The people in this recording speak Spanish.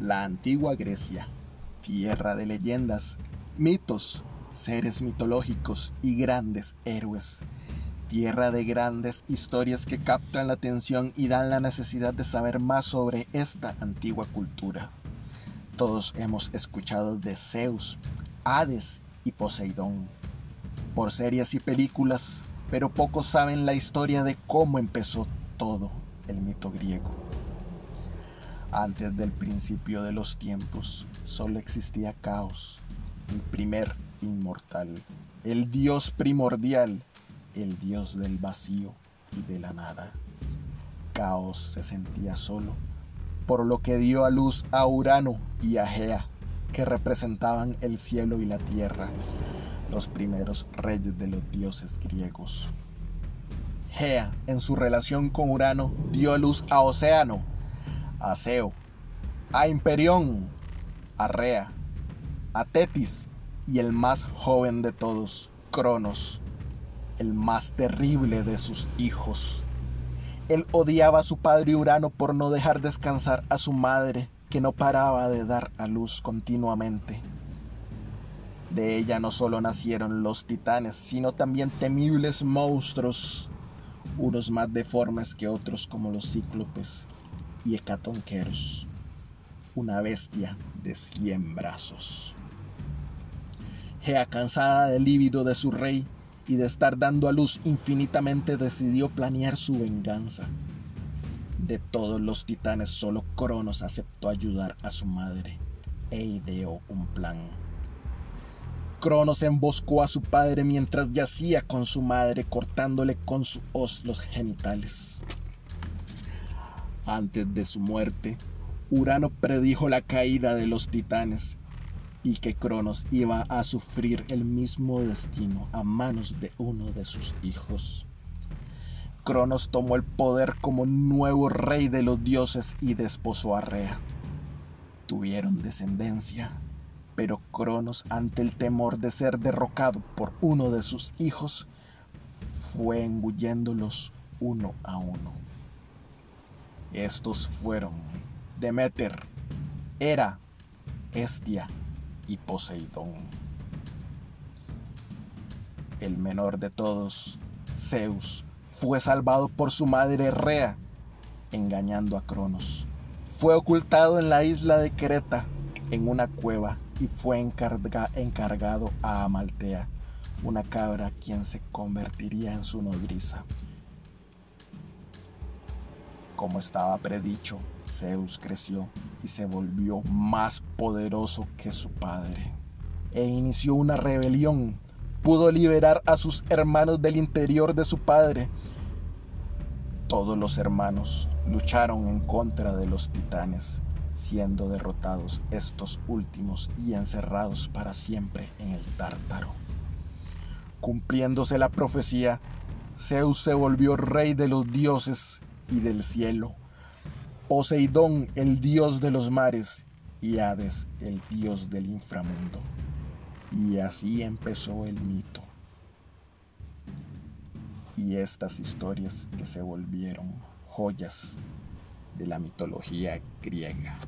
La antigua Grecia, tierra de leyendas, mitos, seres mitológicos y grandes héroes. Tierra de grandes historias que captan la atención y dan la necesidad de saber más sobre esta antigua cultura. Todos hemos escuchado de Zeus, Hades y Poseidón por series y películas, pero pocos saben la historia de cómo empezó todo el mito griego. Antes del principio de los tiempos, solo existía caos, el primer inmortal, el dios primordial, el dios del vacío y de la nada. Caos se sentía solo, por lo que dio a luz a Urano y a Gea, que representaban el cielo y la tierra, los primeros reyes de los dioses griegos. Gea, en su relación con Urano, dio a luz a Océano, a a Imperión, a Rea, a Tetis y el más joven de todos, Cronos, el más terrible de sus hijos. Él odiaba a su padre Urano por no dejar descansar a su madre, que no paraba de dar a luz continuamente. De ella no solo nacieron los titanes, sino también temibles monstruos, unos más deformes que otros como los cíclopes y hecatonqueros, una bestia de cien brazos. Gea, cansada del líbido de su rey y de estar dando a luz infinitamente, decidió planear su venganza. De todos los titanes, solo Cronos aceptó ayudar a su madre e ideó un plan. Cronos emboscó a su padre mientras yacía con su madre cortándole con su hoz los genitales. Antes de su muerte, Urano predijo la caída de los titanes y que Cronos iba a sufrir el mismo destino a manos de uno de sus hijos. Cronos tomó el poder como nuevo rey de los dioses y desposó a Rea. Tuvieron descendencia pero Cronos, ante el temor de ser derrocado por uno de sus hijos, fue engulléndolos uno a uno. Estos fueron Demeter, Hera, Estia y Poseidón. El menor de todos, Zeus, fue salvado por su madre Rea, engañando a Cronos. Fue ocultado en la isla de Creta, en una cueva, y fue encargado a Amaltea, una cabra quien se convertiría en su nodriza. Como estaba predicho, Zeus creció y se volvió más poderoso que su padre, e inició una rebelión. Pudo liberar a sus hermanos del interior de su padre. Todos los hermanos lucharon en contra de los titanes siendo derrotados estos últimos y encerrados para siempre en el tártaro. Cumpliéndose la profecía, Zeus se volvió rey de los dioses y del cielo, Poseidón el dios de los mares y Hades el dios del inframundo. Y así empezó el mito. Y estas historias que se volvieron joyas de la mitología griega.